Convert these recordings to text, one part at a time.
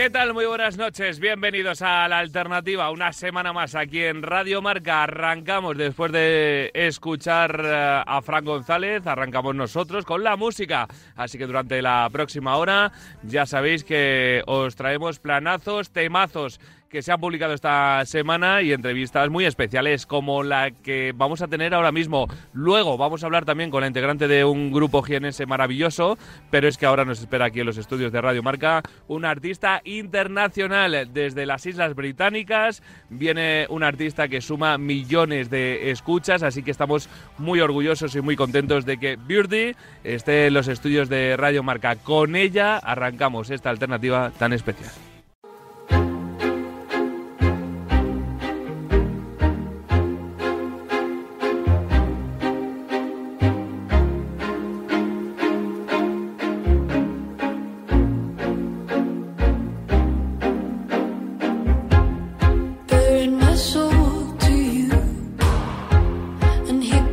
¿Qué tal? Muy buenas noches. Bienvenidos a La Alternativa. Una semana más aquí en Radio Marca. Arrancamos después de escuchar eh, a Fran González. Arrancamos nosotros con la música. Así que durante la próxima hora ya sabéis que os traemos planazos, temazos que se han publicado esta semana y entrevistas muy especiales como la que vamos a tener ahora mismo. Luego vamos a hablar también con la integrante de un grupo jienense maravilloso, pero es que ahora nos espera aquí en los estudios de Radio Marca un artista internacional desde las Islas Británicas. Viene un artista que suma millones de escuchas, así que estamos muy orgullosos y muy contentos de que Birdie esté en los estudios de Radio Marca. Con ella arrancamos esta alternativa tan especial.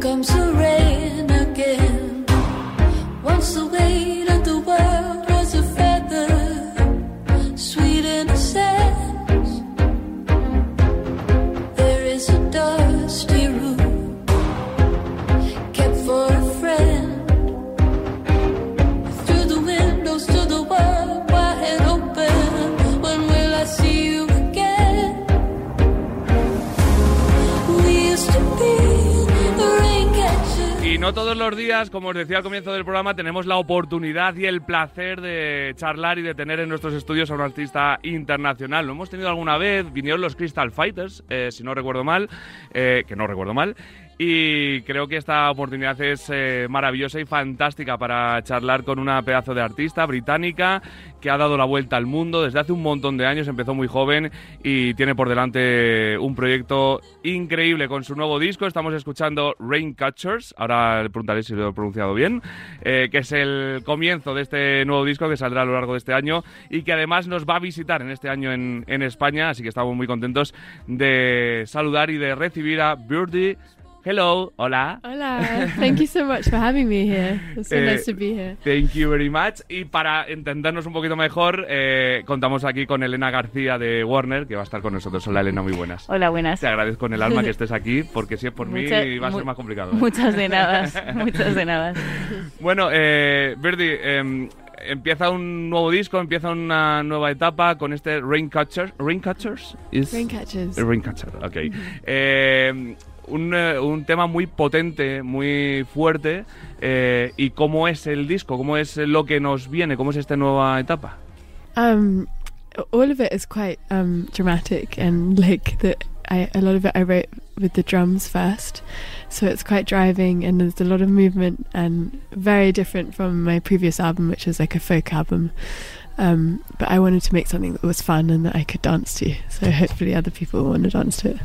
Comes the rain again. Once the weight no todos los días, como os decía al comienzo del programa, tenemos la oportunidad y el placer de charlar y de tener en nuestros estudios a un artista internacional. Lo hemos tenido alguna vez, vinieron los Crystal Fighters, eh, si no recuerdo mal, eh, que no recuerdo mal. Y creo que esta oportunidad es eh, maravillosa y fantástica para charlar con una pedazo de artista británica que ha dado la vuelta al mundo desde hace un montón de años, empezó muy joven y tiene por delante un proyecto increíble con su nuevo disco. Estamos escuchando Raincatchers, ahora le preguntaré si lo he pronunciado bien, eh, que es el comienzo de este nuevo disco que saldrá a lo largo de este año y que además nos va a visitar en este año en, en España, así que estamos muy contentos de saludar y de recibir a Birdie. Hello, hola. Hola, thank you so much for having me here. It's so Eh, nice to be here. Thank you very much. Y para entendernos un poquito mejor, eh, contamos aquí con Elena García de Warner, que va a estar con nosotros. Hola, Elena, muy buenas. Hola, buenas. Te agradezco en el alma que estés aquí, porque si es por mí va a ser más complicado. ¿eh? Muchas de nada, muchas de nada. Bueno, eh, Verdi, eh, empieza un nuevo disco, empieza una nueva etapa con este Raincatchers. ¿Raincatchers? Is- Raincatchers. Raincatcher, ok. Eh, un, eh, un tema muy potente, muy fuerte. eh, ¿Y cómo es el disco? ¿Cómo es lo que nos viene? ¿Cómo es esta nueva etapa? Um, all of it is quite um dramatic and like the I a lot of it I wrote with the drums first, so it's quite driving and there's a lot of movement and very different from my previous album, which was like a folk album. Um, but I wanted to make something that was fun and that I could dance to, so hopefully other people want to dance to it.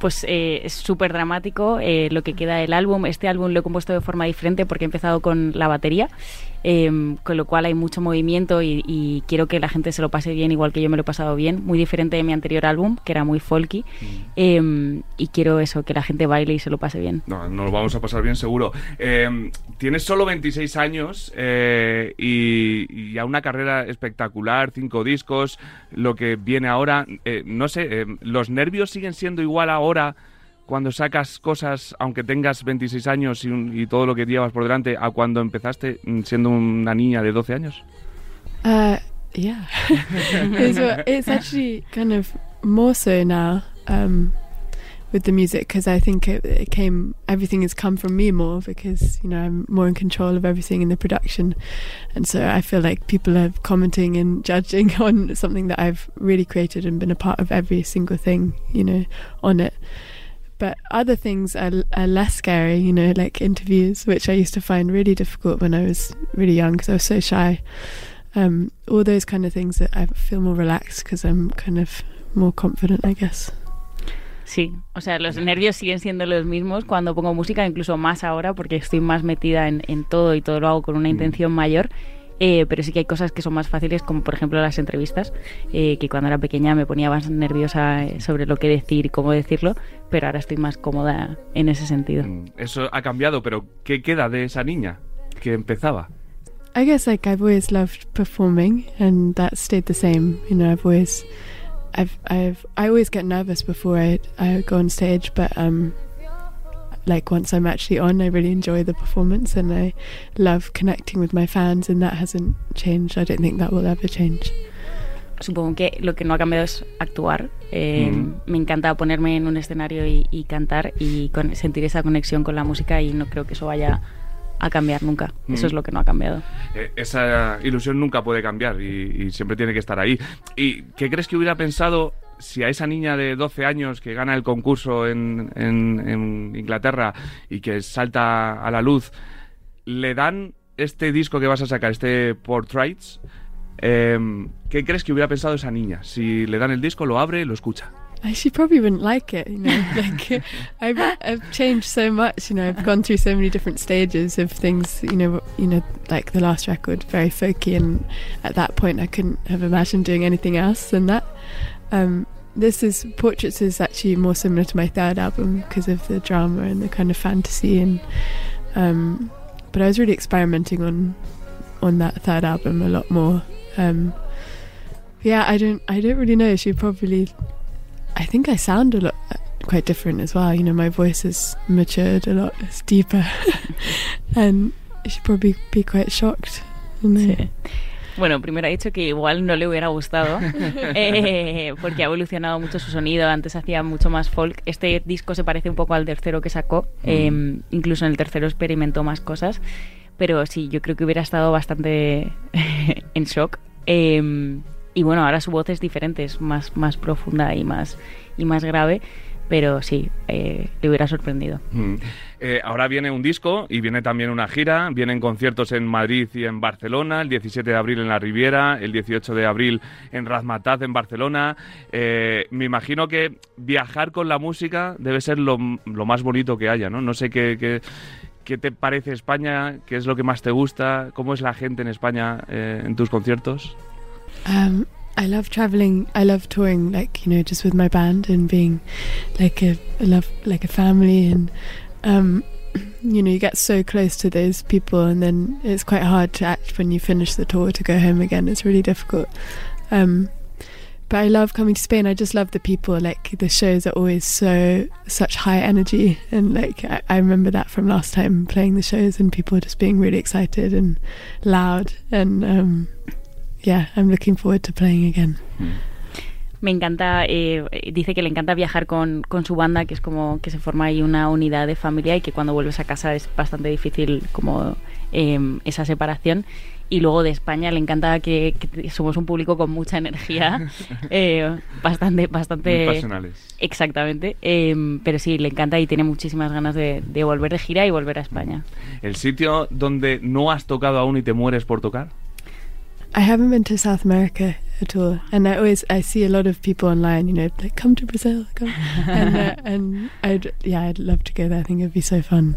Pues eh, es súper dramático eh, lo que queda del álbum. Este álbum lo he compuesto de forma diferente porque he empezado con la batería, eh, con lo cual hay mucho movimiento y, y quiero que la gente se lo pase bien igual que yo me lo he pasado bien. Muy diferente de mi anterior álbum, que era muy folky. Eh, y quiero eso, que la gente baile y se lo pase bien. No, nos lo vamos a pasar bien seguro. Eh, tienes solo 26 años eh, y, y ya una carrera espectacular, cinco discos, lo que viene ahora. eh, no sé, ¿los nervios siguen siendo igual ahora cuando sacas cosas, aunque tengas 26 años y, un- y todo lo que llevas por delante, a cuando empezaste mm, siendo una niña de 12 años? Uh, yeah. it's, it's actually kind of more so now um, with the music because I think it, it came, everything has come from me more because, you know, I'm more in control of everything in the production. And so I feel like people are commenting and judging on something that I've really created and been a part of every single thing, you know, on it. But other things are, are less scary, you know, like interviews, which I used to find really difficult when I was really young because I was so shy. Um, all those kind of things that I feel more relaxed because I'm kind of more confident, I guess. Sí, o sea, los nervios siguen siendo los mismos cuando pongo música, incluso más ahora, porque estoy más metida en, en todo y todo lo hago con una intención mayor. Eh, pero sí que hay cosas que son más fáciles, como por ejemplo las entrevistas, eh, que cuando era pequeña me ponía más nerviosa eh, sobre lo que decir y cómo decirlo, pero ahora estoy más cómoda en ese sentido. Mm, Eso ha cambiado, pero ¿qué queda de esa niña que empezaba? I guess like I've always loved performing, and that stayed the same. You know, I've always, I've, I've, I always get nervous before I, I go on stage, but um, like once I'm actually on, I really enjoy the performance, and I love connecting with my fans, and that hasn't changed. I don't think that will ever change. Supongo que lo que no ha cambiado es actuar. Eh, Mm. Me encanta ponerme en un escenario y, y cantar y con- sentir esa conexión con la música y no creo que eso vaya a cambiar nunca. Eso Mm. es lo que no ha cambiado. Eh, esa ilusión nunca puede cambiar y, y siempre tiene que estar ahí. ¿Y qué crees que hubiera pensado si a esa niña de 12 años que gana el concurso en, en- en Inglaterra y que salta a la luz, le dan este disco que vas a sacar, este Portraits? em, ¿Qué crees que hubiera pensado esa niña? Si le dan el disco, lo abre, lo escucha. She probably wouldn't like it, you know. like I've I've changed so much, you know. I've gone through so many different stages of things, you know. You know, like the last record, very folky, and at that point, I couldn't have imagined doing anything else than that. Um, this is Portraits is actually more similar to my third album because of the drama and the kind of fantasy, and um, but I was really experimenting on on that third album a lot more. Um, yeah, I don't I don't really know. She probably I think I sound a lot uh, quite different as well. You know, my voice has matured a lot. It's deeper, and she'd probably be quite shocked. you know. Bueno, primero ha dicho que igual no le hubiera gustado eh, porque ha evolucionado mucho su sonido. Antes hacía mucho más folk. Este disco se parece un poco al tercero que sacó. eh, incluso en el tercero experimentó más cosas. Pero sí, yo creo que hubiera estado bastante en shock. Eh, y bueno, ahora su voz es diferente, es más, más profunda y más, y más grave. Pero sí, eh, le hubiera sorprendido. Mm. Eh, ahora viene un disco y viene también una gira. Vienen conciertos en Madrid y en Barcelona. El 17 de abril en la Riviera, el 18 de abril en Razmataz en Barcelona. Eh, me imagino que viajar con la música debe ser lo, lo más bonito que haya, ¿no? No sé qué, qué, qué te parece España, qué es lo que más te gusta, cómo es la gente en España eh, en tus conciertos. Um, I love traveling. I love touring, like you know, just with my band and being like a love like a family, and um, you know, you get so close to those people, and then it's quite hard to act when you finish the tour to go home again. It's really difficult. Um, but I love coming to Spain. I just love the people. Like the shows are always so such high energy, and like I, I remember that from last time playing the shows, and people just being really excited and loud, and um, yeah, I'm looking forward to playing again. Me encanta, eh, dice que le encanta viajar con, con su banda, que es como que se forma ahí una unidad de familia y que cuando vuelves a casa es bastante difícil como eh, esa separación. Y luego de España le encanta que, que somos un público con mucha energía, eh, bastante, Muy bastante... pasionales. Exactamente, eh, pero sí, le encanta y tiene muchísimas ganas de, de volver de gira y volver a España. ¿El sitio donde no has tocado aún y te mueres por tocar? I haven't been to South America at all, and I always I see a lot of people online, you know, like come to Brazil, come, and uh, and I'd yeah, I'd love to go there. I think it'd be so fun.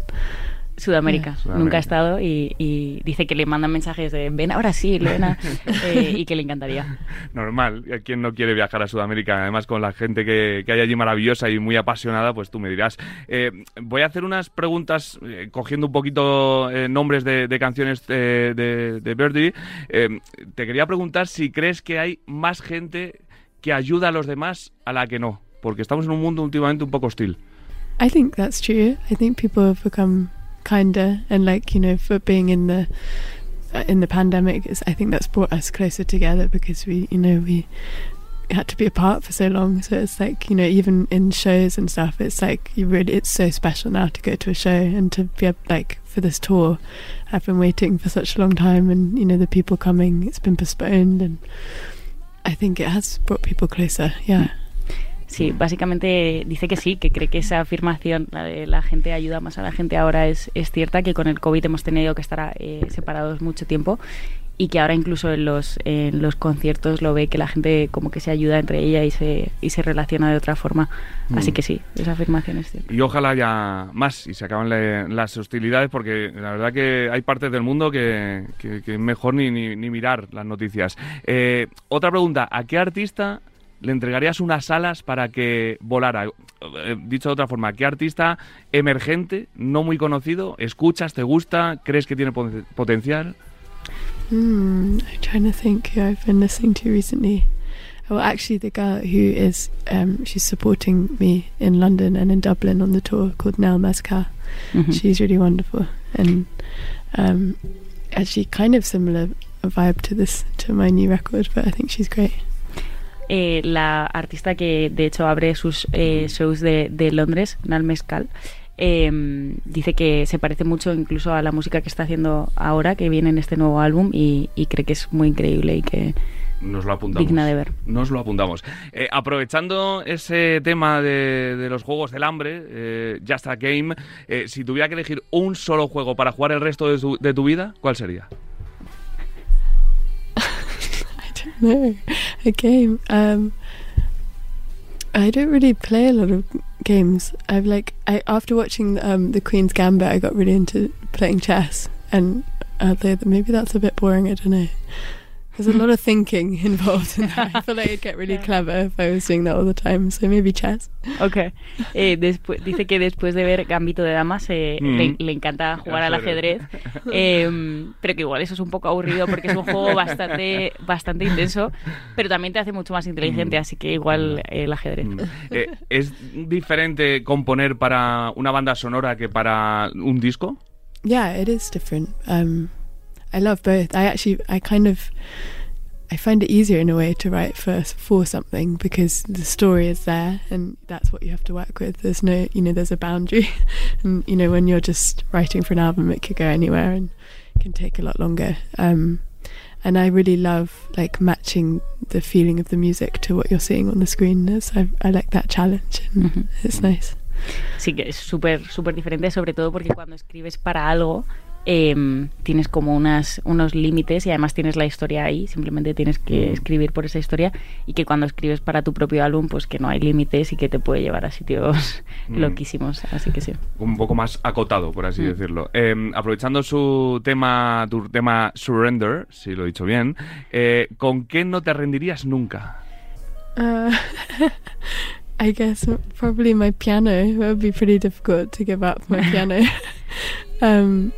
Sudamérica, Sudamérica. nunca ha estado y, y dice que le mandan mensajes de ven ahora sí, Lorena, eh, y que le encantaría. Normal, ¿a quién no quiere viajar a Sudamérica? Además, con la gente que, que hay allí maravillosa y muy apasionada, pues tú me dirás. Eh, voy a hacer unas preguntas eh, cogiendo un poquito eh, nombres de, de canciones de, de Birdie. Eh, te quería preguntar si crees que hay más gente que ayuda a los demás a la que no, porque estamos en un mundo últimamente un poco hostil. I think that's true. I think people have become kinder, and like you know, for being in the uh, in the pandemic, I think that's brought us closer together because we, you know, we had to be apart for so long. So it's like you know, even in shows and stuff, it's like you really, it's so special now to go to a show and to be able, like for this tour. I've been waiting for such a long time, and you know, the people coming, it's been postponed, and I think it has brought people closer. Yeah. Sí, básicamente dice que sí, que cree que esa afirmación, la de la gente ayuda más a la gente ahora, es, es cierta, que con el COVID hemos tenido que estar eh, separados mucho tiempo y que ahora incluso en los, en los conciertos lo ve que la gente como que se ayuda entre ella y se, y se relaciona de otra forma. Así Mm. que sí, esa afirmación es cierta. Y ojalá haya más y se acaban le- las hostilidades porque la verdad que hay partes del mundo que, que- que mejor ni, ni- ni mirar las noticias. Eh, otra pregunta, ¿a qué artista le entregarías unas alas para que volara? Eh, dicho de otra forma, ¿a qué artista emergente, no muy conocido, escuchas, te gusta, crees que tiene poten- potencial? Hmm, I'm trying to think who I've been listening to recently. Well, actually, the girl who is um, she's supporting me in London and in Dublin on the tour called Nell Mazkar. Ujú. She's really wonderful and um, actually kind of similar vibe to this to my new record, but I think she's great. Eh, la artista que de hecho abre sus eh, shows de, de Londres, Nal Mescal, eh, dice que se parece mucho incluso a la música que está haciendo ahora, que viene en este nuevo álbum, y, y cree que es muy increíble y que Nos lo apuntamos. digna de ver. Nos lo apuntamos. Eh, aprovechando ese tema de, de los juegos del hambre, eh, Just a Game, eh, si tuviera que elegir un solo juego para jugar el resto de tu vida, ¿cuál sería? Know. A game. Um, I don't really play a lot of games. I've like I after watching um, the Queen's Gambit, I got really into playing chess, and uh, they, maybe that's a bit boring. I don't know. There's a lot of thinking involved in that. I feel like I'd get really clever if I was doing that all the time. So maybe chess. Ok. Eh, dice que después de ver Gambito de Damas eh, Mm. le, le encanta jugar al Ajedrez. ajedrez, eh, pero que igual eso es un poco aburrido porque es un juego bastante, bastante intenso, pero también te hace mucho más inteligente, Mm. así que igual eh, el ajedrez. Mm. Eh, ¿Es diferente componer para una banda sonora que para un disco? Yeah, it is different. Um, I love both. I actually, I kind of, I find it easier in a way to write for for something because the story is there and that's what you have to work with. There's no, you know, there's a boundary, and you know, when you're just writing for an album, it could go anywhere and can take a lot longer. Um, and I really love like matching the feeling of the music to what you're seeing on the screen. It's, I, I like that challenge, and Ujú. it's nice. Sí que es súper súper diferente, sobre todo porque cuando escribes para algo em, tienes como unas, unos límites y además tienes la historia ahí, simplemente tienes que Mm. escribir por esa historia y que cuando escribes para tu propio álbum pues que no hay límites y que te puede llevar a sitios Mm. loquísimos, así que sí. un poco más acotado, por así Mm. decirlo. Eh, aprovechando su tema, tu tema Surrender, si lo he dicho bien, eh, ¿con qué no te rendirías nunca? Uh, I guess probably my piano. It would be pretty difficult to give up my piano. um,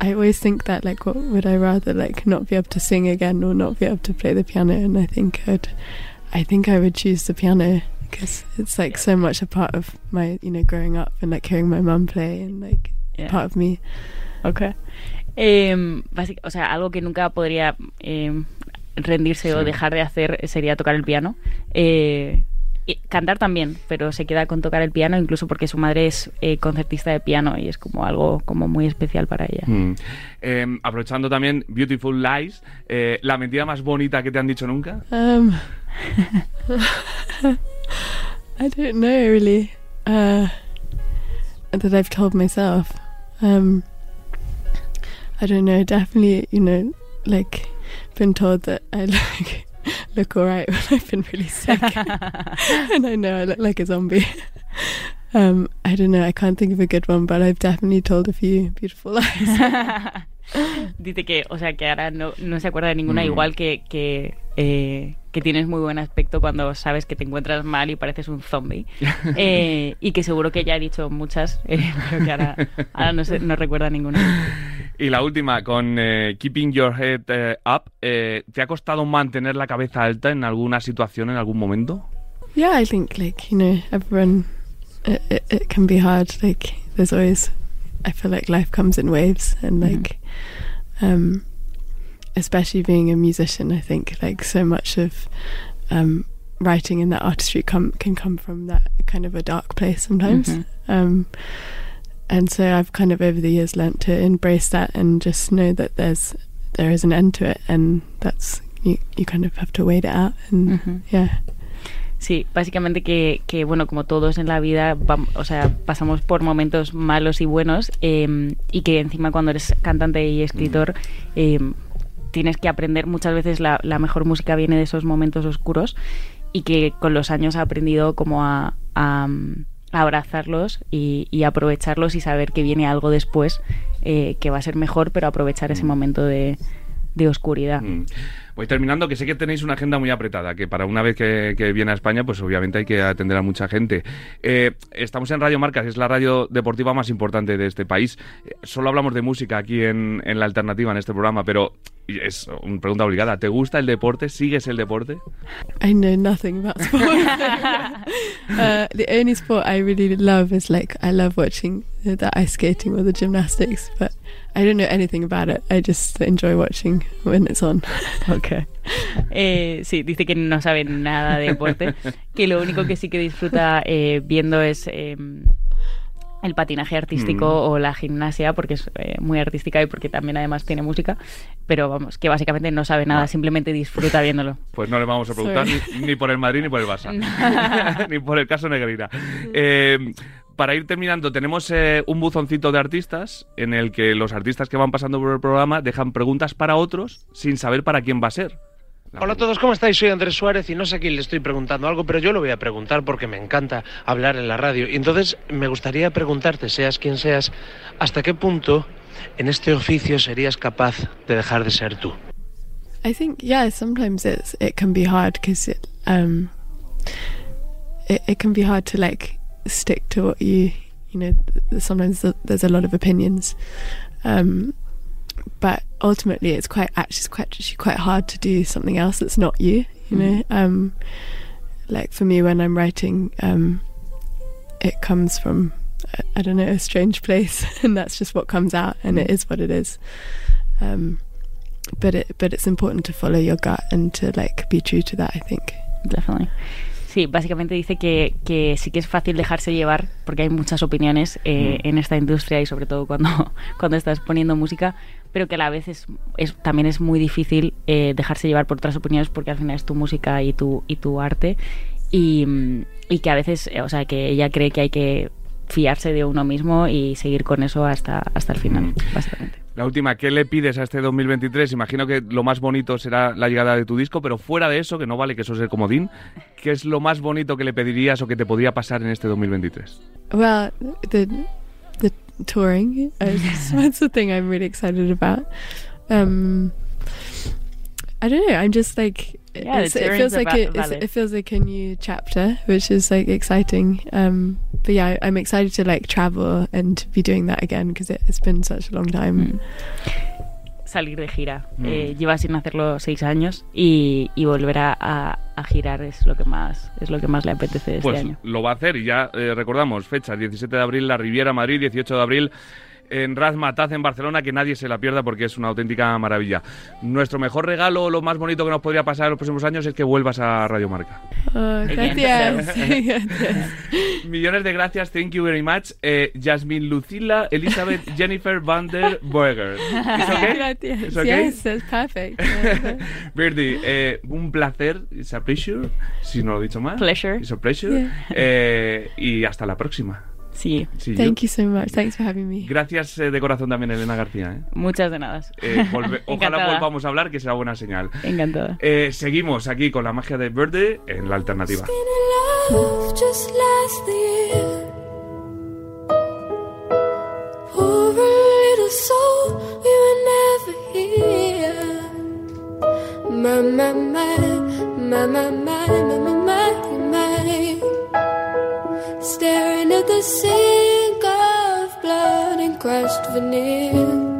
I always think that like, what would I rather like not be able to sing again or not be able to play the piano? And I think I'd, I think I would choose the piano because it's like so much a part of my, you know, growing up and like hearing my mum play and like Yeah. part of me. Ok. Em, básic- o sea, algo que nunca podría em, rendirse o dejar de hacer sería tocar el piano. Eh, y cantar también, pero se queda con tocar el piano, incluso porque su madre es eh, concertista de piano y es como algo como muy especial para ella. Mm. Eh, aprovechando también Beautiful Lies, eh, ¿la mentira más bonita que te han dicho nunca? Um, I don't know really. Uh, that I've told myself. Um, I don't know. Definitely, you know, like been told that I like look alright when I've been really sick, and I know I look like a zombie. Um, I don't know. I can't think of a good one, but I've definitely told a few beautiful lies. Dice que, o sea, que ahora no, no se acuerda de ninguna, Mm. igual que, que, eh, que tienes muy buen aspecto cuando sabes que te encuentras mal y pareces un zombie. Eh, y que seguro que ya ha dicho muchas, eh, pero que ahora, ahora no, se- no recuerda ninguna. Y la última, con eh, Keeping Your Head eh, Up, eh, ¿te ha costado mantener la cabeza alta en alguna situación, en algún momento? Yeah, I think like you know everyone. It, it, it can be hard. Like there's always, I feel like life comes in waves, and Mhm. like, um, especially being a musician, I think like so much of um, writing and that artistry come can come from that kind of a dark place sometimes. Mhm. Um, and so I've kind of over the years learnt to embrace that and just know that there's there is an end to it, and that's you. You kind of have to wait it out, and Ujú. yeah. Sí, básicamente que, que, bueno, como todos en la vida, vam- o sea, pasamos por momentos malos y buenos eh, y que encima cuando eres cantante y escritor eh, tienes que aprender, muchas veces la, la mejor música viene de esos momentos oscuros y que con los años he aprendido como a, a, mm, a abrazarlos y, y aprovecharlos y saber que viene algo después eh, que va a ser mejor, pero aprovechar ese momento de, de oscuridad. Mm. Voy terminando, que sé que tenéis una agenda muy apretada, que para una vez que, que viene a España, pues obviamente hay que atender a mucha gente. Eh, estamos en Radio Marca, que es la radio deportiva más importante de este país. Eh, solo hablamos de música aquí en, en la alternativa, en este programa, pero es una pregunta obligada. ¿Te gusta el deporte? ¿Sigues el deporte? I know nothing about sport. uh, the only sport I really love is like I love watching the ice skating or the gymnastics, but I don't know anything about it. I just enjoy watching when it's on. Ok. Eh, sí, dice que no sabe nada de deporte, que lo único que sí que disfruta eh, viendo es eh, el patinaje artístico Mm. o la gimnasia, porque es eh, muy artística y porque también además tiene música, pero vamos, que básicamente no sabe nada, simplemente disfruta viéndolo. Pues no le vamos a preguntar ni, ni por el Madrid ni por el Barça. ni por el caso Negrina. Para ir terminando, tenemos eh, un buzoncito de artistas en el que los artistas que van pasando por el programa dejan preguntas para otros sin saber para quién va a ser. La Hola a todos, ¿cómo estáis? Soy Andrés Suárez y no sé a quién le estoy preguntando algo, pero yo lo voy a preguntar porque me encanta hablar en la radio. Y entonces me gustaría preguntarte, seas quien seas, ¿hasta qué punto en este oficio serías capaz de dejar de ser tú? I think yeah, sometimes it's it can be hard because it um it, it can be hard to like stick to what you you know. th- Sometimes th- there's a lot of opinions, um, but ultimately it's quite actually it's quite actually quite hard to do something else that's not you. You know, um, like for me when I'm writing, um, it comes from I- I don't know a strange place, and that's just what comes out, and it is what it is. Um, but it but it's important to follow your gut and to like be true to that I think Definitely. Sí, básicamente dice que, que sí que es fácil dejarse llevar porque hay muchas opiniones eh, Mm. en esta industria y sobre todo cuando, cuando estás poniendo música, pero que a la vez es, es- también es muy difícil eh, dejarse llevar por otras opiniones porque al final es tu música y tu, y tu arte y, y que a veces, eh, o sea, que ella cree que hay que fiarse de uno mismo y seguir con eso hasta, hasta el final, Mm. básicamente. La última, ¿qué le pides a este 2023? Imagino que lo más bonito será la llegada de tu disco, pero fuera de eso, que no vale que eso sea el comodín, ¿qué es lo más bonito que le pedirías o que te podría pasar en este 2023? well the the touring is, that's the thing I'm really excited about um I don't know I'm just like Yeah, it feels like it, it feels like a new chapter which is like exciting um but yeah I, I'm excited to like travel and be doing that again because it, it's been such a long time Mm. salir de gira. Mm. Eh, lleva sin hacerlo seis años y, y volver a, a- a girar es lo que más es lo que más le apetece este Pues año. lo va a hacer y ya eh, recordamos, fecha 17 de abril, La Riviera, Madrid, 18 de abril en Razmataz en Barcelona, que nadie se la pierda porque es una auténtica maravilla. Nuestro mejor regalo, lo más bonito que nos podría pasar en los próximos años es que vuelvas a Radio Marca. oh gracias Gracias. Millones de gracias, thank you very much. Eh, Jasmine Lucila, Elizabeth Jennifer van der Boeger. ¿Es okay? Gracias. ¿Es okay? Yes, that's perfect. Birdie, eh, un placer, it's a pleasure, si no lo he dicho más. Pleasure. It's a pleasure. Yeah. Eh, y hasta la próxima. Sí, See you. Thank you so much. Thanks for having me. Gracias eh, de corazón también, Elena García. ¿eh? muchas de nada. Eh, volve- ojalá volvamos a hablar, que será buena señal. Encantada. Eh, seguimos aquí con la magia de Birdie en la alternativa. my, my, my, my, my, my, my, my, my. Staring at the sink of blood and crushed veneer.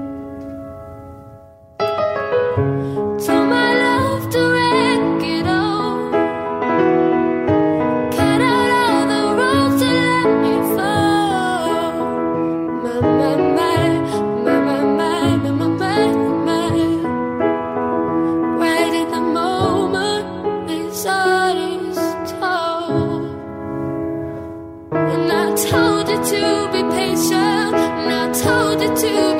To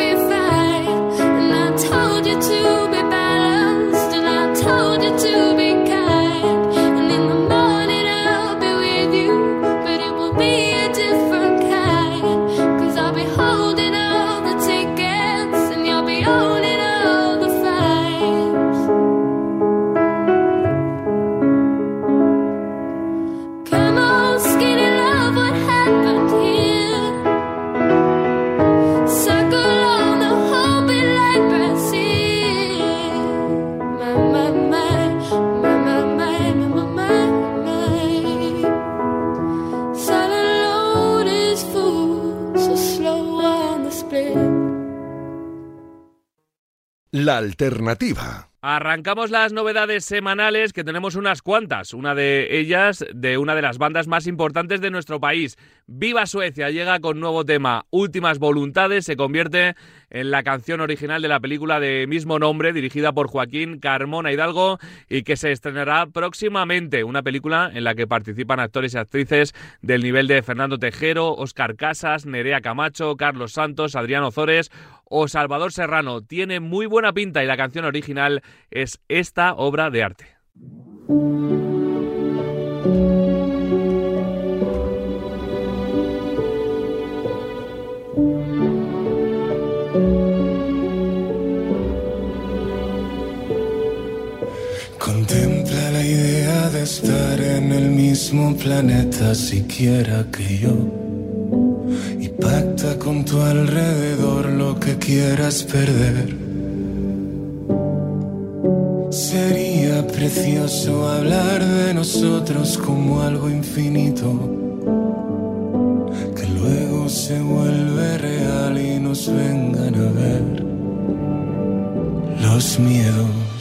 La alternativa. Arrancamos las novedades semanales, que tenemos unas cuantas. Una de ellas de una de las bandas más importantes de nuestro país. Viva Suecia llega con nuevo tema. Últimas Voluntades se convierte en la canción original de la película de mismo nombre, dirigida por Joaquín Carmona Hidalgo y que se estrenará próximamente. Una película en la que participan actores y actrices del nivel de Fernando Tejero, Oscar Casas, Nerea Camacho, Carlos Santos, Adriano Zores o Salvador Serrano. Tiene muy buena pinta y la canción original es esta obra de arte. Contempla la idea de estar en el mismo planeta siquiera que yo. Y pacta con tu alrededor lo que quieras perder. Sería precioso hablar de nosotros como algo infinito, que luego se vuelve real y nos vengan a ver los miedos.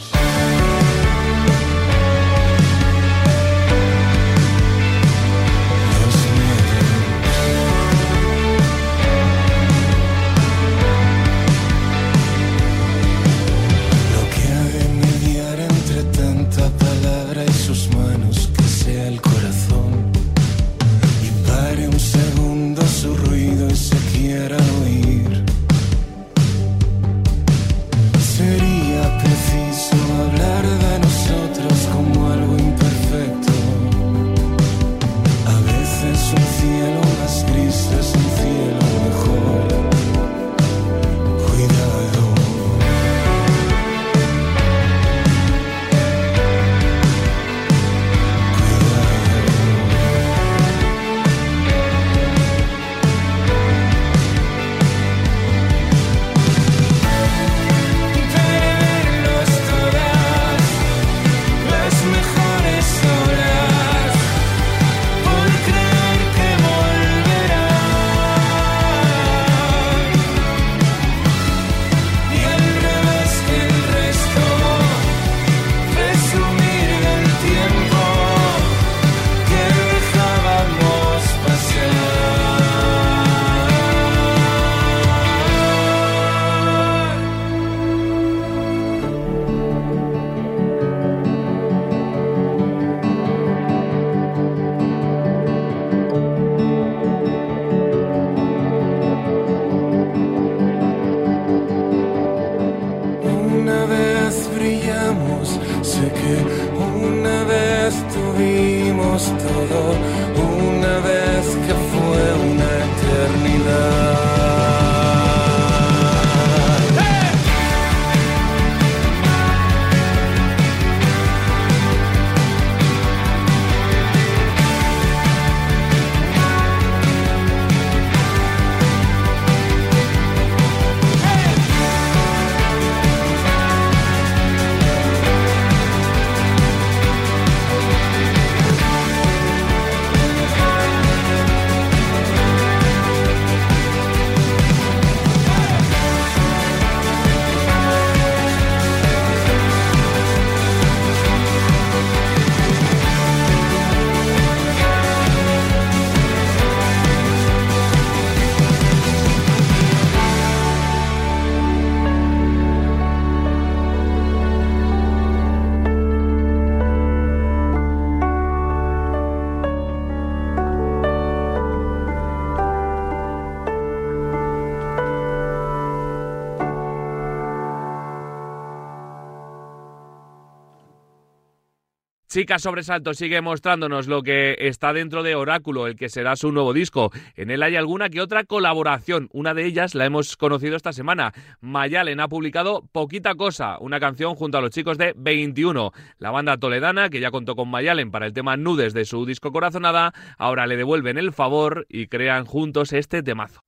Chica Sobresalto sigue mostrándonos lo que está dentro de Oráculo, el que será su nuevo disco. En él hay alguna que otra colaboración. Una de ellas la hemos conocido esta semana. Mayalen ha publicado Poquita Cosa, una canción junto a los chicos de 21. La banda toledana, que ya contó con Mayalen para el tema Nudes de su disco Corazonada, ahora le devuelven el favor y crean juntos este temazo.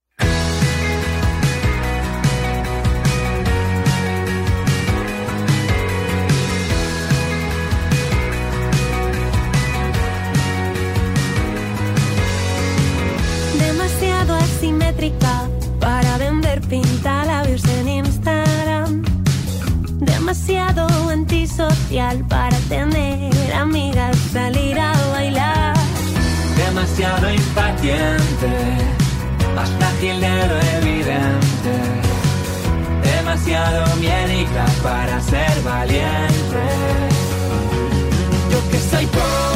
Para vender pintalabios en Instagram. especial para tener amigas, salir a bailar. demasiado impaciente, hasta lo evidente, demasiado miedica para ser valiente. Yo que soy poca,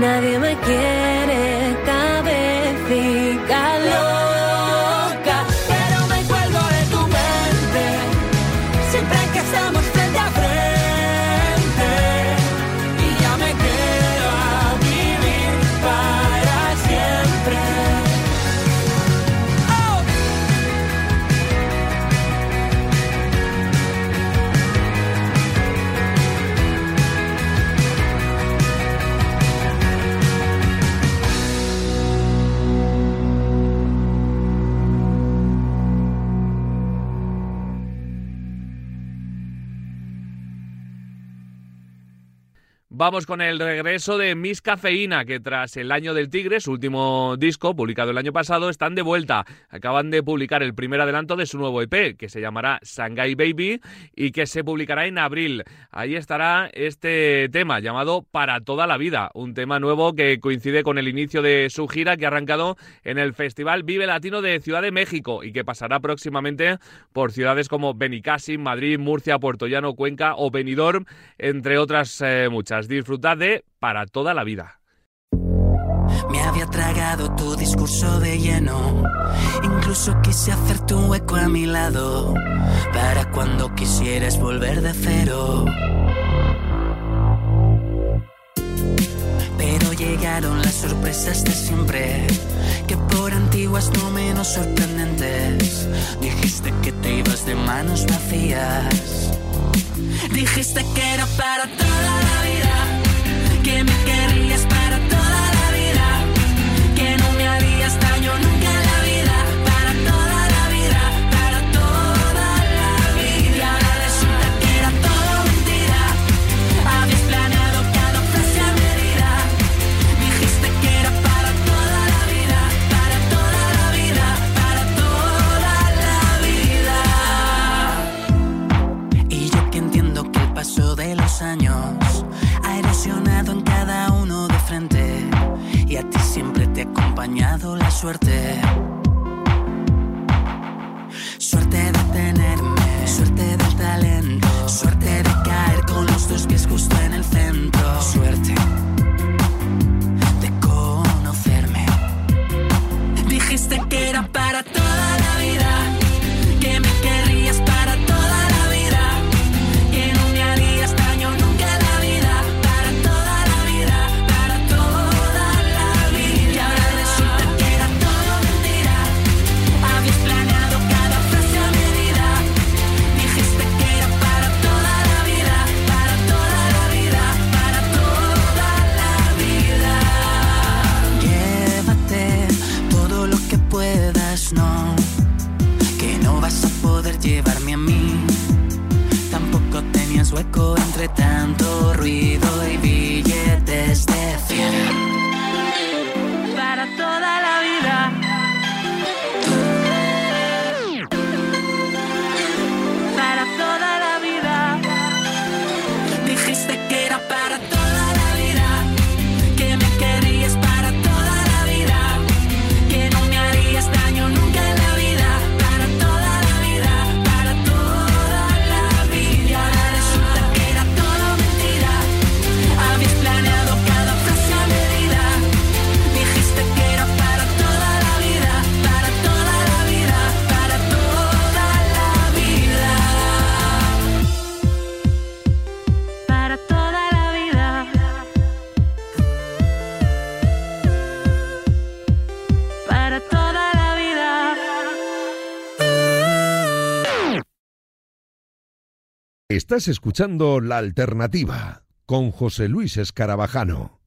Nadie me quiere Vamos con el regreso de Miss Cafeína, que tras el año del Tigre, su último disco, publicado el año pasado, están de vuelta. Acaban de publicar el primer adelanto de su nuevo EP, que se llamará Shanghai Baby y que se publicará en abril. Ahí estará este tema llamado Para toda la vida, un tema nuevo que coincide con el inicio de su gira que ha arrancado en el Festival Vive Latino de Ciudad de México y que pasará próximamente por ciudades como Benicassim, Madrid, Murcia, Puerto Llano, Cuenca o Benidorm, entre otras eh, muchas. Disfrutad de Para toda la vida. Me había tragado tu discurso de lleno. Incluso quise hacer tu hueco a mi lado. Para cuando quisieras volver de cero. Pero llegaron las sorpresas de siempre. Que por antiguas no menos sorprendentes. Dijiste que te ibas de manos vacías. Dijiste que era para toda la vida. Que me querías Estás escuchando La Alternativa con José Luis Escarabajano.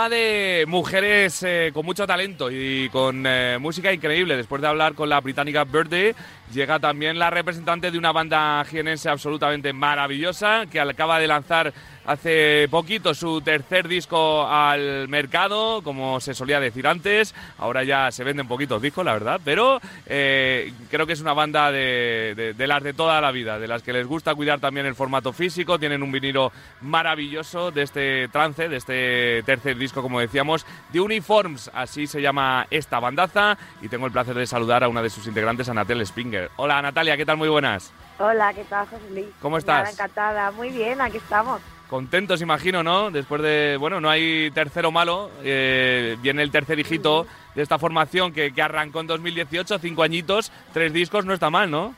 Va de mujeres eh, con mucho talento y con eh, música increíble. Después de hablar con la británica Birthday, llega también la representante de una banda jienense absolutamente maravillosa que acaba de lanzar hace poquito su tercer disco al mercado, como se solía decir antes. Ahora ya se venden poquitos discos, la verdad, pero eh, creo que es una banda de, las de toda la vida, de las que les gusta cuidar también el formato físico. Tienen un vinilo maravilloso de este trance, de este tercer disco, como decíamos, de Uniforms, así se llama esta bandaza. Y tengo el placer de saludar a una de sus integrantes, a Natalia Spinger. Hola Natalia, ¿qué tal? Muy buenas. Hola, ¿qué tal, José Luis? ¿Cómo estás? Nada, encantada. Muy bien, aquí estamos. Contentos, imagino, ¿no? Después de, bueno, no hay tercero malo, eh, viene el tercer hijito de esta formación que, que arrancó en 2018, cinco añitos, tres discos, no está mal, ¿no?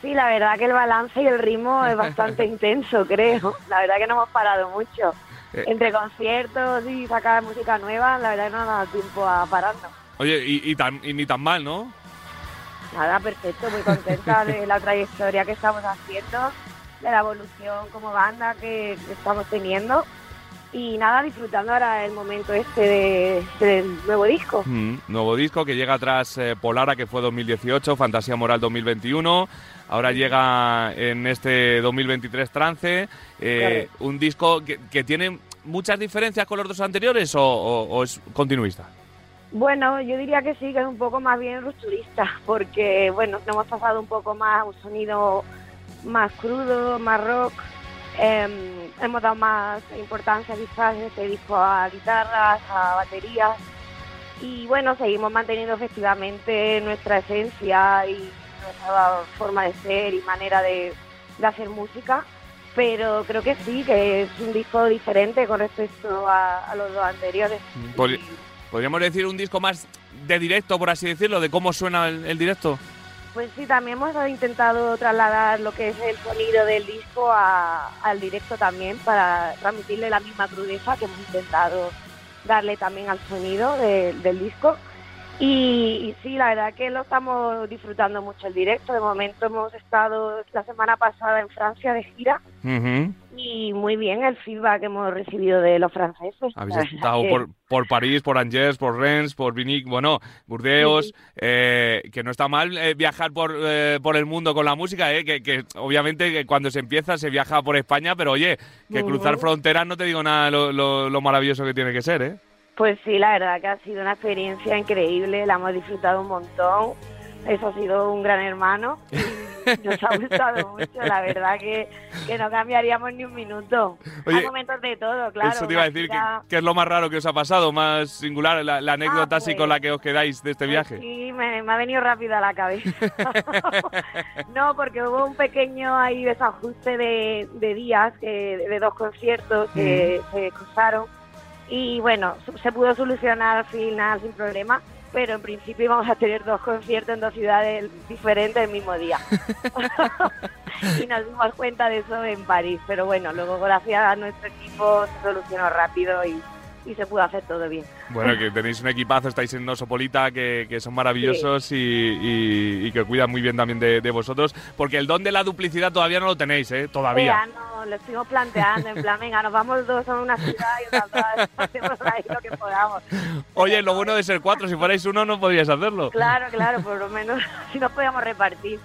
Sí, la verdad que el balance y el ritmo es bastante intenso, creo. La verdad que no hemos parado mucho. Eh. Entre conciertos y sacar música nueva, la verdad que no nos ha dado tiempo a pararnos. Oye, y, y tan- y ni tan mal, ¿no? Nada, perfecto, muy contenta de la trayectoria que estamos haciendo, de la evolución como banda que, estamos teniendo. Y nada, disfrutando ahora el momento este de- del nuevo disco. Mm, nuevo disco que llega tras eh, Polara, que fue 2018, Fantasía Moral 2021. Ahora llega en este 2023 Trance. eh, un disco que, que tiene muchas diferencias con los dos anteriores o, es continuista. Bueno, yo diría que sí, que es un poco más bien rupturista, porque bueno, nos hemos pasado un poco más a un sonido más crudo, más rock. Em, hemos dado más importancia quizás en este disco a guitarras, a baterías. Y bueno, seguimos manteniendo efectivamente nuestra esencia y nuestra forma de ser y manera de hacer música. Pero creo que sí, que es un disco diferente con respecto a, a los dos anteriores. Pod- Podríamos decir un disco más de directo, por así decirlo, de cómo suena el, el directo. Pues sí, también hemos intentado trasladar lo que es el sonido del disco a- al directo también para transmitirle la misma crudeza que hemos intentado darle también al sonido de- del disco. Y, y sí, la verdad que lo estamos disfrutando mucho el directo. De momento hemos estado la semana pasada en Francia de gira y muy bien el feedback que hemos recibido de los franceses. Habéis estado por, por París, por Angers, por Rennes, por Vinic, bueno, Burdeos, Sí, eh, que no está mal eh, viajar por, eh, por el mundo con la música, eh, que, que obviamente que cuando se empieza se viaja por España, pero oye, que cruzar fronteras no te digo nada lo, lo- lo maravilloso que tiene que ser, ¿eh? Pues sí, la verdad que ha sido una experiencia increíble, la hemos disfrutado un montón. Eso ha sido un gran hermano. nos ha gustado mucho, la verdad que, que no cambiaríamos ni un minuto. Oye, Hay momentos de todo, claro. Eso te iba a decir, que es lo más raro que os ha pasado, más singular, la, la anécdota así pues. con la que os quedáis de este viaje. Sí, me, me ha venido rápido a la cabeza. no, porque hubo un pequeño ahí desajuste de, de días, que, de dos conciertos que se cruzaron. Y bueno, se pudo solucionar al final sin problema, pero en principio íbamos a tener dos conciertos en dos ciudades diferentes el mismo día. y nos dimos cuenta de eso en París. Pero bueno, luego gracias a nuestro equipo se solucionó rápido y, y se pudo hacer todo bien. Bueno, que tenéis un equipazo, estáis en Nosopolita, que, que son maravillosos y, y- y que cuidan muy bien también de, de vosotros, porque el don de la duplicidad todavía no lo tenéis, ¿eh? Todavía. Ya no, lo estuvimos planteando, en plan, venga, nos vamos dos a una ciudad y otras dos hacemos ahí lo que podamos. Oye, lo bueno de ser cuatro, si fuerais uno no podríais hacerlo. Claro, claro, por lo menos si nos podíamos repartir.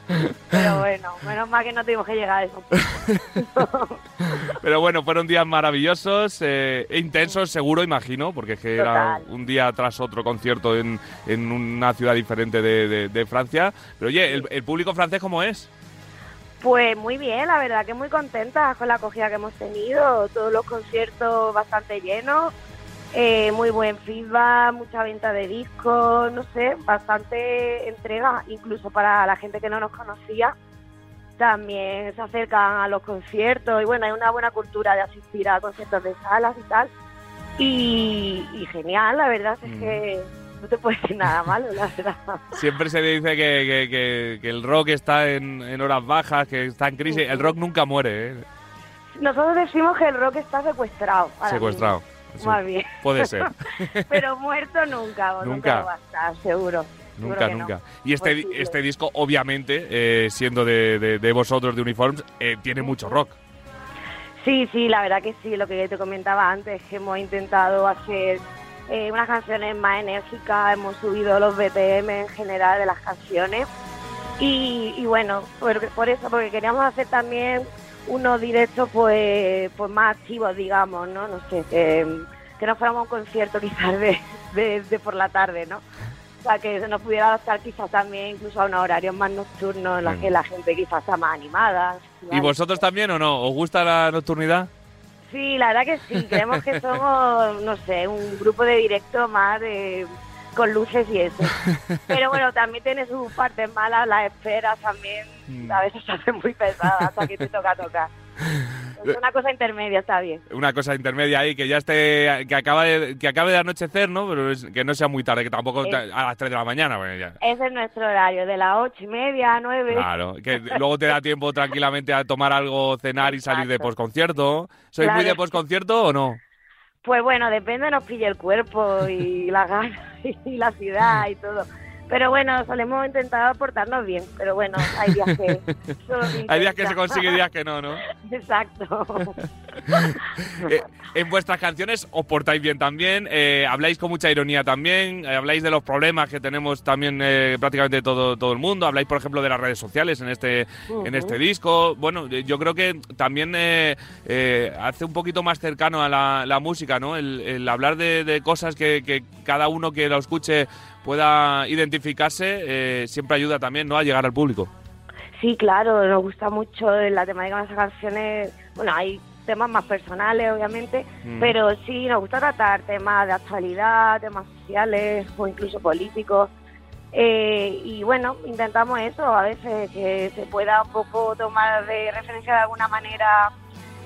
Pero bueno, menos mal que no tuvimos que llegar a eso. Pero bueno, fueron días maravillosos, eh, e intensos seguro, imagino, porque es que era un día tras otro concierto en, en una ciudad diferente de, de- de Francia. Pero oye, ¿el, el público francés cómo es? Pues muy bien, la verdad que muy contenta con la acogida que hemos tenido, todos los conciertos bastante llenos, eh, muy buen feedback, mucha venta de discos, no sé, bastante entrega, incluso para la gente que no nos conocía. También se acercan a los conciertos y bueno, hay una buena cultura de asistir a conciertos de salas y tal. Y, y genial, la verdad es Mm. que no te puedes decir nada malo, la verdad. Siempre se dice que, que- que- que el rock está en, en horas bajas, que está en crisis. El rock nunca muere, ¿eh? Nosotros decimos que el rock está secuestrado. Secuestrado. Sí, Más bien. Puede ser. Pero muerto nunca, o Nunca. lo va a estar, seguro. Nunca, no. nunca. Y este, Posible. este disco, obviamente, eh, siendo de, de- de vosotros, de Uniforms, eh, tiene mucho rock. Sí, sí, la verdad que sí, lo que te comentaba antes, que hemos intentado hacer eh, unas canciones más enérgicas, hemos subido los BPM en general de las canciones y, bueno, por, eso, porque queríamos hacer también unos directos pues, pues más activos, digamos, ¿no? No sé, que, no fuéramos a un concierto quizás de por la tarde, ¿no? Que se nos pudiera adaptar quizás también incluso a unos horarios más nocturnos en los Mm. que la gente quizás está más animada. ¿Y vosotros también o no? ¿Os gusta la nocturnidad? Sí, la verdad que sí. Creemos que somos, no sé, un grupo de directo más de, con luces y eso. Pero bueno, también tiene sus partes malas, las esperas también Mm. a veces se hacen muy pesadas hasta que te toca tocar. Una cosa intermedia, está bien. Una cosa intermedia ahí, que ya esté, que acabe, que acabe de anochecer, ¿no? Pero es- que no sea muy tarde, que tampoco ta- a las 3 de la mañana, bueno, ya. Ese es nuestro horario, de las ocho y media a nueve. Claro, que luego te da tiempo tranquilamente a tomar algo, cenar y salir de posconcierto. ¿Sois muy de posconcierto o no? Pues bueno, depende, nos pille el cuerpo y la gana y la ciudad y todo. Pero bueno, solemos intentar portarnos bien. Pero bueno, hay días que... Hay días que se consigue y días que no, ¿no? Exacto. Eh, en vuestras canciones os portáis bien también, eh, habláis con mucha ironía también, eh, habláis de los problemas que tenemos también eh, prácticamente todo, todo el mundo, habláis por ejemplo de las redes sociales en este, en este disco. Bueno, yo creo que también hace un poquito más cercano a la, la música, ¿no? El, el hablar de, de cosas que, que cada uno que lo escuche pueda identificarse, eh, siempre ayuda también, ¿no? A llegar al público. Sí, claro, nos gusta mucho la temática de esas canciones. Bueno, hay temas más personales, obviamente, Mm. pero sí, nos gusta tratar temas de actualidad, temas sociales o incluso políticos. Eh, y bueno, intentamos eso, a veces que se pueda un poco tomar de referencia de alguna manera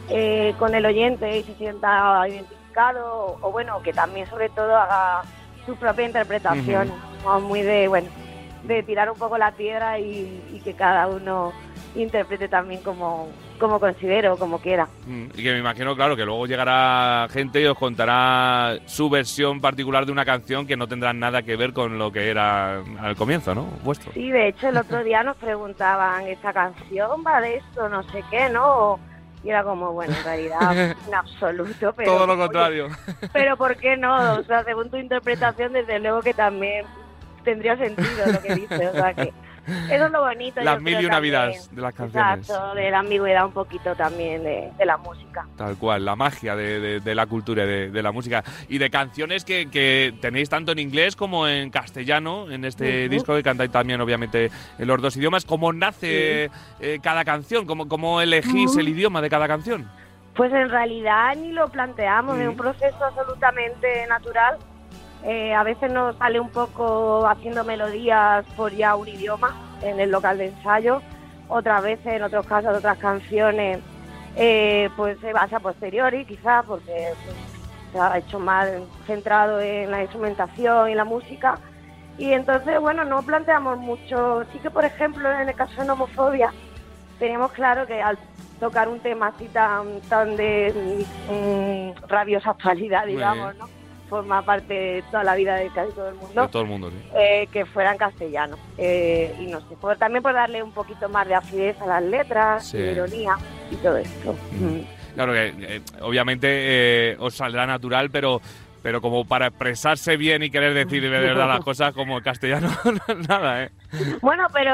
eh, con el oyente y se sienta identificado, o, o bueno, que también sobre todo haga su propia interpretación. Somos muy de, bueno, de tirar un poco la piedra y, y que cada uno interprete también como, como considere o como quiera. Mm, Y que me imagino, claro, que luego llegará gente y os contará su versión particular de una canción que no tendrá nada que ver con lo que era al comienzo, ¿no? Vuestro. Sí, de hecho el otro día nos preguntaban, ¿esta canción va de esto? No sé qué, ¿no? Y era como, bueno, en realidad, en absoluto, pero... Todo lo oye, contrario. pero ¿por qué no? O sea, según tu interpretación, desde luego que también tendría sentido lo que dices. O sea, que, Eso es lo bonito. Las mil y una también. vidas de las canciones. Exacto, de la ambigüedad un poquito también de, de la música. Tal cual, la magia de, de- de la cultura y de, la música. Y de canciones que, que tenéis tanto en inglés como en castellano, en este disco que cantáis también, obviamente, en los dos idiomas. ¿Cómo nace eh, cada canción? ¿Cómo, cómo elegís el idioma de cada canción? Pues en realidad ni lo planteamos, es un proceso absolutamente natural. Eh, a veces nos sale un poco haciendo melodías por ya un idioma en el local de ensayo, otras veces, en otros casos, otras canciones, eh, pues se basa a posteriori quizás porque pues, se ha hecho más centrado en la instrumentación y la música. Y entonces, bueno, no planteamos mucho. Sí que, por ejemplo, en el caso de homofobia, teníamos claro que al tocar un tema así tan, tan de mm, rabiosa actualidad, digamos, ¿no? Forma parte de toda la vida de casi todo el mundo. De todo el mundo, sí. eh, que fuera en castellano. Eh, y no sé, por- también por darle un poquito más de acidez a las letras, Sí. ironía y todo esto. Mm. Claro que eh, obviamente eh, os saldrá natural, pero pero como para expresarse bien y querer decir de verdad las cosas como en castellano, nada, ¿eh? Bueno, pero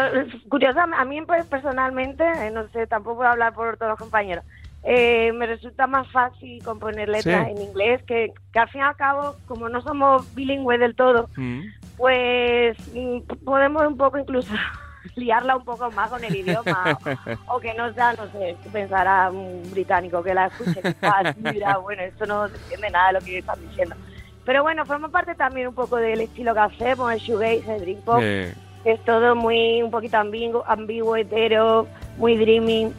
curiosamente, a mí pues, personalmente, eh, no sé, tampoco puedo hablar por todos los compañeros, eh, me resulta más fácil componer letras Sí. en inglés, que, que al fin y al cabo, como no somos bilingües del todo, Mm. pues mm, podemos un poco incluso liarla un poco más con el idioma, o que no sea, no sé, pensará un británico que la escuche quizás dirá, bueno, esto no se entiende nada de lo que están diciendo. Pero bueno, forma parte también un poco del estilo que hacemos, el shoegaze, el dream pop, Eh, que es todo muy, un poquito ambiguo, ambiguo, hetero, muy dreaming.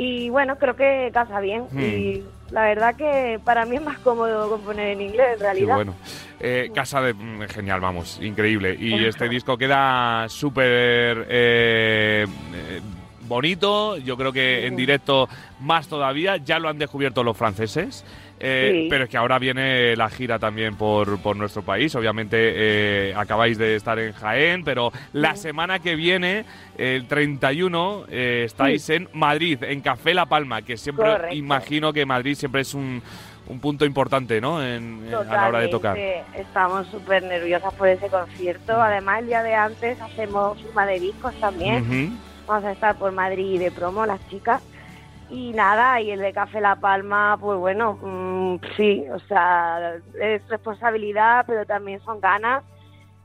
Y bueno, creo que casa bien. Hmm. Y la verdad que para mí es más cómodo componer en inglés, en Qué realidad. bueno. Eh, casa de... mm, Genial, vamos, increíble. Y este disco queda súper eh, eh, bonito, yo creo que en directo más todavía, ya lo han descubierto los franceses. Eh, Sí. Pero es que ahora viene la gira también por, por nuestro país. Obviamente eh, acabáis de estar en Jaén, pero la semana que viene, el 31, eh, estáis en Madrid, en Café La Palma, que siempre Correcto. imagino que Madrid siempre es un, un punto importante, ¿no? En, en- a la hora de tocar. Estamos súper nerviosas por ese concierto. Además, el día de antes hacemos firma de discos también. Ujú. Vamos a estar por Madrid de promo, las chicas. Y nada, y el de Café La Palma, pues bueno, mm, sí, o sea, es responsabilidad, pero también son ganas,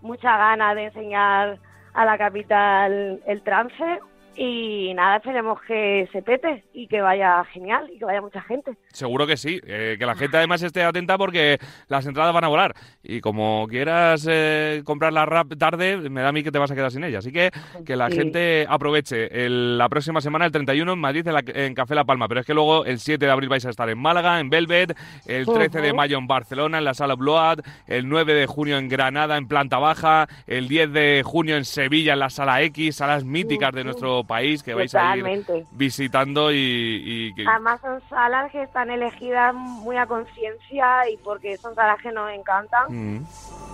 muchas ganas de enseñar a la capital el trance. Y nada, esperemos que se pete y que vaya genial y que vaya mucha gente. Seguro que sí, eh, que la gente además esté atenta porque las entradas van a volar. Y como quieras eh, comprarla rap tarde, me da a mí que te vas a quedar sin ella. Así que que la Sí. gente aproveche el- la próxima semana, el 31, en Madrid, en, la- en Café La Palma. Pero es que luego el 7 de abril vais a estar en Málaga, en Velvet, el 13 de mayo en Barcelona, en la Sala Blood, el 9 de junio en Granada, en Planta Baja, el 10 de junio en Sevilla, en la Sala X, salas míticas de nuestro país que vais a ir visitando y... y que- Además son salas que están elegidas muy a conciencia y porque son salas que nos encantan Mm.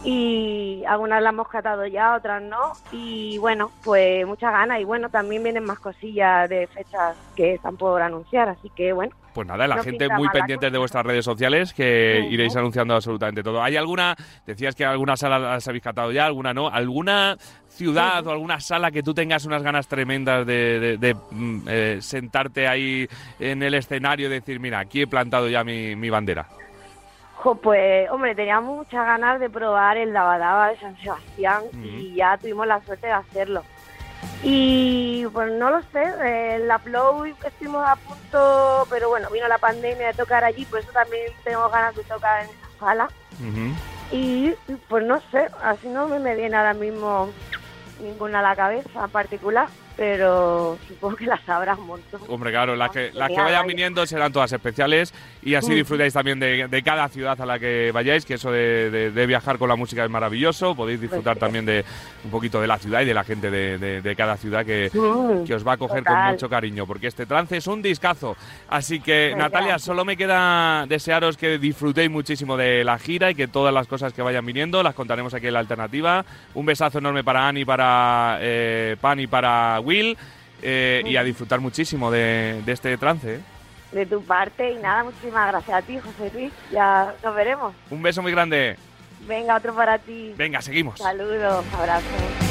y algunas las hemos catado ya, otras no. Y bueno, pues muchas ganas y bueno, también vienen más cosillas de fechas que están por anunciar, así que bueno. Pues nada, la No gente muy pendientes de vuestras redes sociales que iréis anunciando absolutamente todo. ¿Hay alguna, decías que alguna sala las habéis catado ya, alguna no? ¿Alguna ciudad o alguna sala que tú tengas unas ganas tremendas de, de- de, mm, eh, sentarte ahí en el escenario y decir, mira, aquí he plantado ya mi, mi bandera? Pues hombre, teníamos muchas ganas de probar el Dabadaba de San Sebastián y ya tuvimos la suerte de hacerlo. Y pues no lo sé, eh, la Flow estuvimos a punto, pero bueno, vino la pandemia de tocar allí, por eso también tengo ganas de tocar en esa sala. Y pues no sé, así no me, me viene ahora mismo ninguna a la cabeza en particular, pero supongo que las habrá un montón. Hombre, claro, las que, las que vayan vaya. viniendo serán todas especiales y así Ujú. disfrutáis también de, de cada ciudad a la que vayáis, que eso de, de- de viajar con la música es maravilloso, podéis disfrutar también de un poquito de la ciudad y de la gente de, cada ciudad que, Mm, que os va a coger con total. mucho cariño, porque este trance es un discazo. Así que, Pues Natalia, gracias. solo me queda desearos que disfrutéis muchísimo de la gira y que todas las cosas que vayan viniendo las contaremos aquí en la alternativa. Un besazo enorme para Ani, para eh, Pan y para Will. eh, y a disfrutar muchísimo de, de este trance. ¿eh? De tu parte y nada, muchísimas gracias a ti, José Luis. Ya nos veremos. Un beso muy grande. Venga, otro para ti. Venga, seguimos. Saludos, abrazos.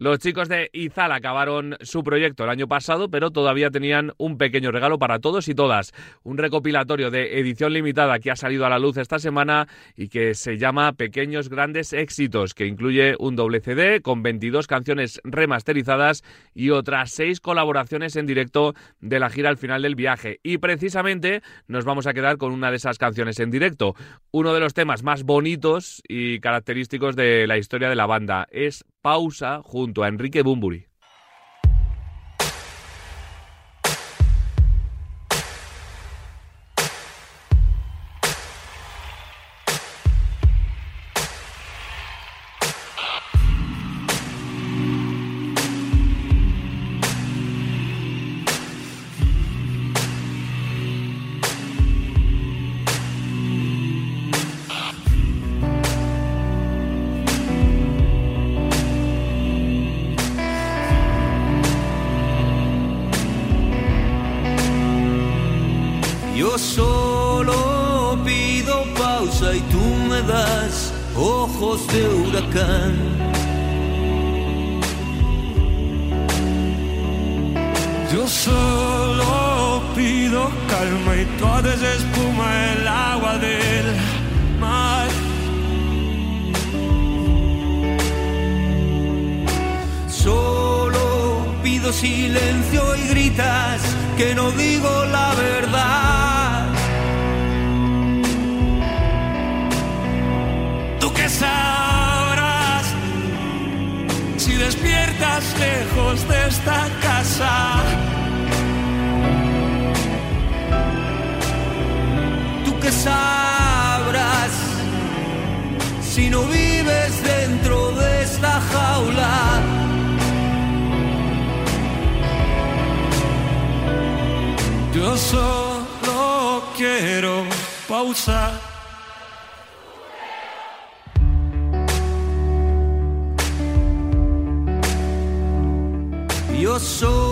Los chicos de Izal acabaron su proyecto el año pasado, pero todavía tenían un pequeño regalo para todos y todas. Un recopilatorio de edición limitada que ha salido a la luz esta semana y que se llama Pequeños Grandes Éxitos, que incluye un doble CD con 22 canciones remasterizadas y otras seis colaboraciones en directo de la gira al final del viaje. Y precisamente nos vamos a quedar con una de esas canciones en directo. Uno de los temas más bonitos y característicos de la historia de la banda es Pausa junto a Enrique Bumburi. Yo solo pido pausa y tú me das ojos de huracán. Yo solo pido calma y tú haces espuma el agua del mar. Solo pido silencio y gritas que no digo la verdad. Tú que sabrás si despiertas lejos de esta casa. Tú que sabrás si no vives dentro de esta jaula. Yo solo quiero pausa. Yo solo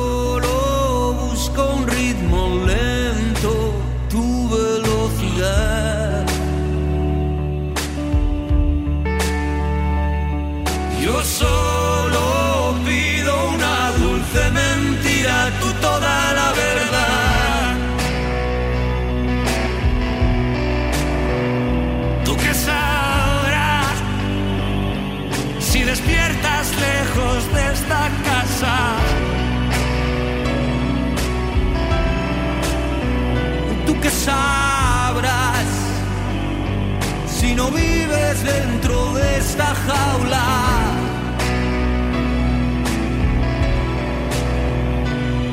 si no vives dentro de esta jaula.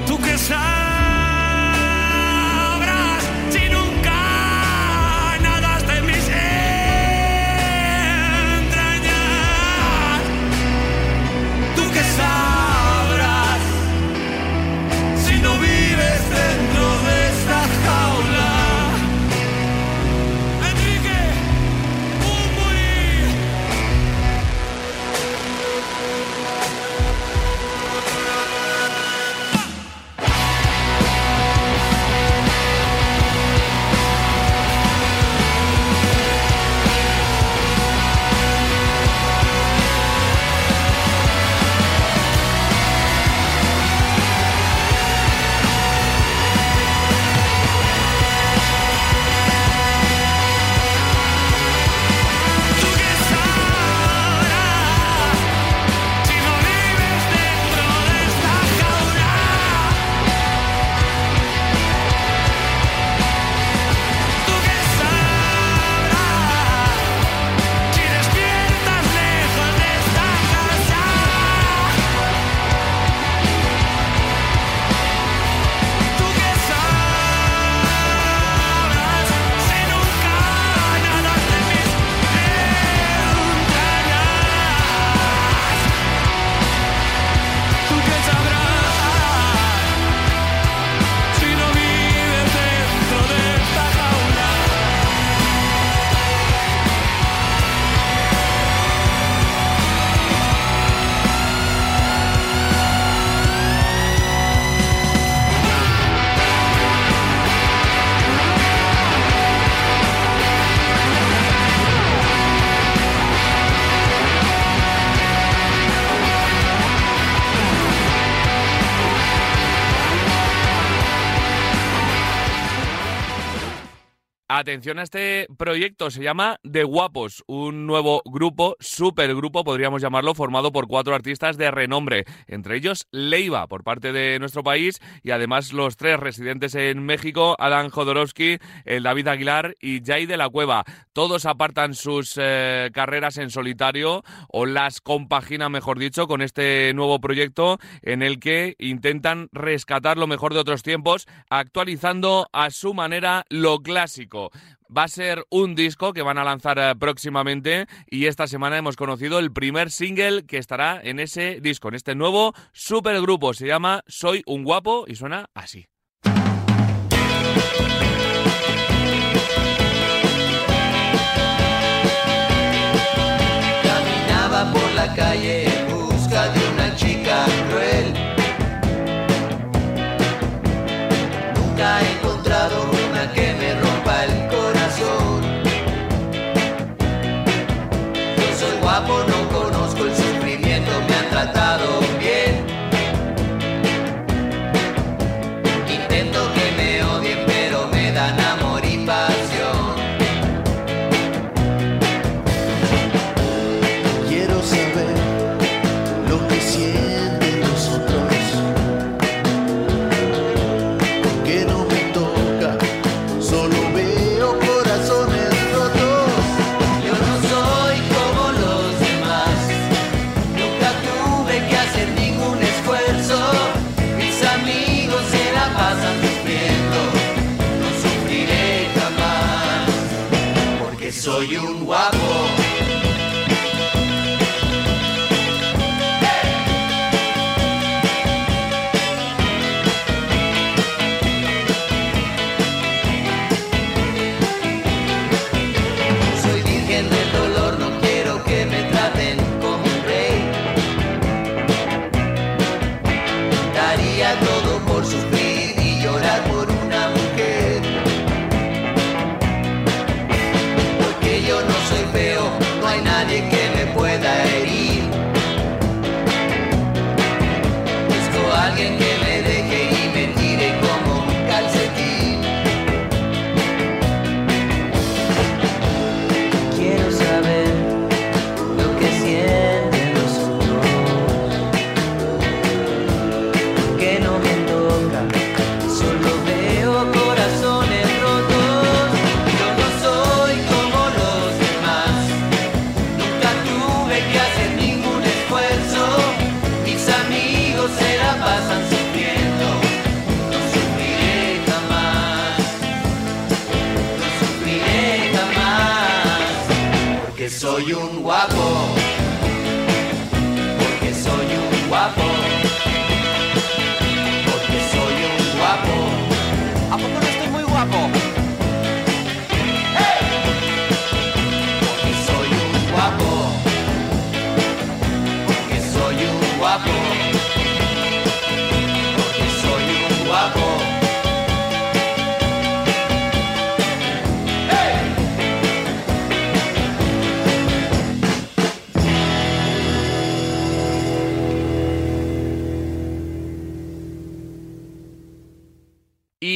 Tú que sabrás Atención a este proyecto, se llama The Guapos, un nuevo grupo, supergrupo, podríamos llamarlo, formado por cuatro artistas de renombre, entre ellos Leiva, por parte de nuestro país, y además los tres residentes en México, Adam Jodorowsky, el David Aguilar y Jay de la Cueva. Todos apartan sus eh, carreras en solitario o las compaginan, mejor dicho, con este nuevo proyecto en el que intentan rescatar lo mejor de otros tiempos, actualizando a su manera lo clásico. Va a ser un disco que van a lanzar eh, próximamente y esta semana hemos conocido el primer single que estará en ese disco, en este nuevo supergrupo. Se llama Soy un guapo y suena así. Caminaba por la calle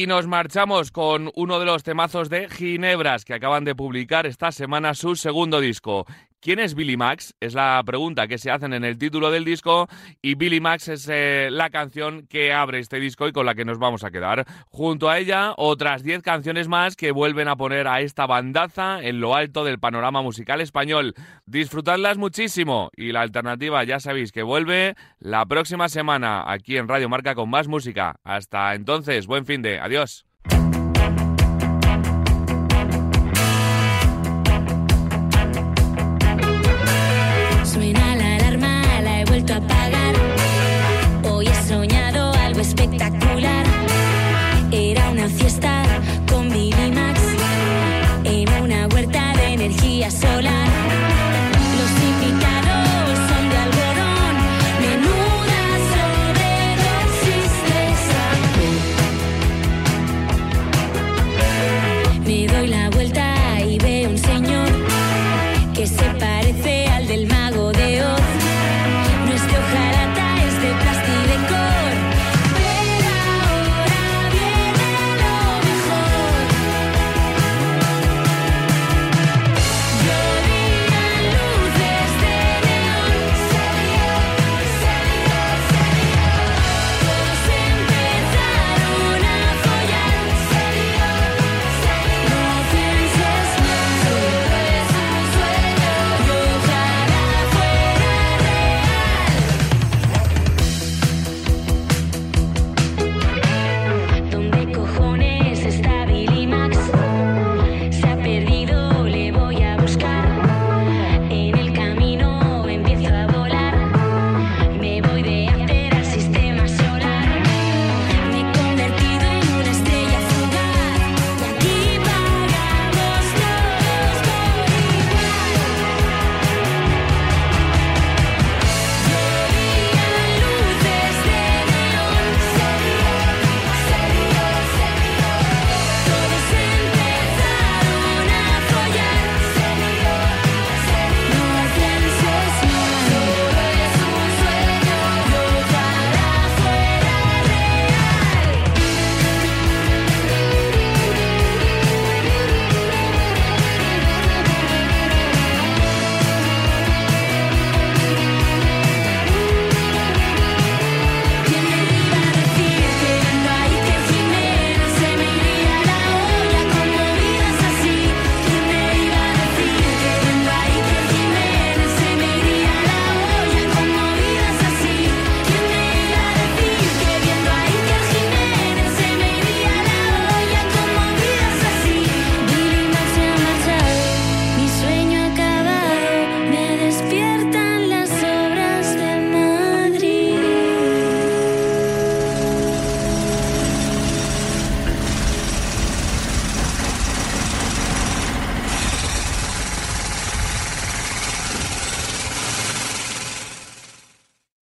Y nos marchamos con uno de los temazos de Ginebras que acaban de publicar esta semana su segundo disco. ¿Quién es Billy Max? Es la pregunta que se hacen en el título del disco y Billy Max es eh, la canción que abre este disco y con la que nos vamos a quedar. Junto a ella, otras 10 canciones más que vuelven a poner a esta bandaza en lo alto del panorama musical español. Disfrutadlas muchísimo y la alternativa ya sabéis que vuelve la próxima semana aquí en Radio Marca con más música. Hasta entonces, buen fin de. Adiós. espectacular. Era una fiesta con Minimax en una huerta de energía solar.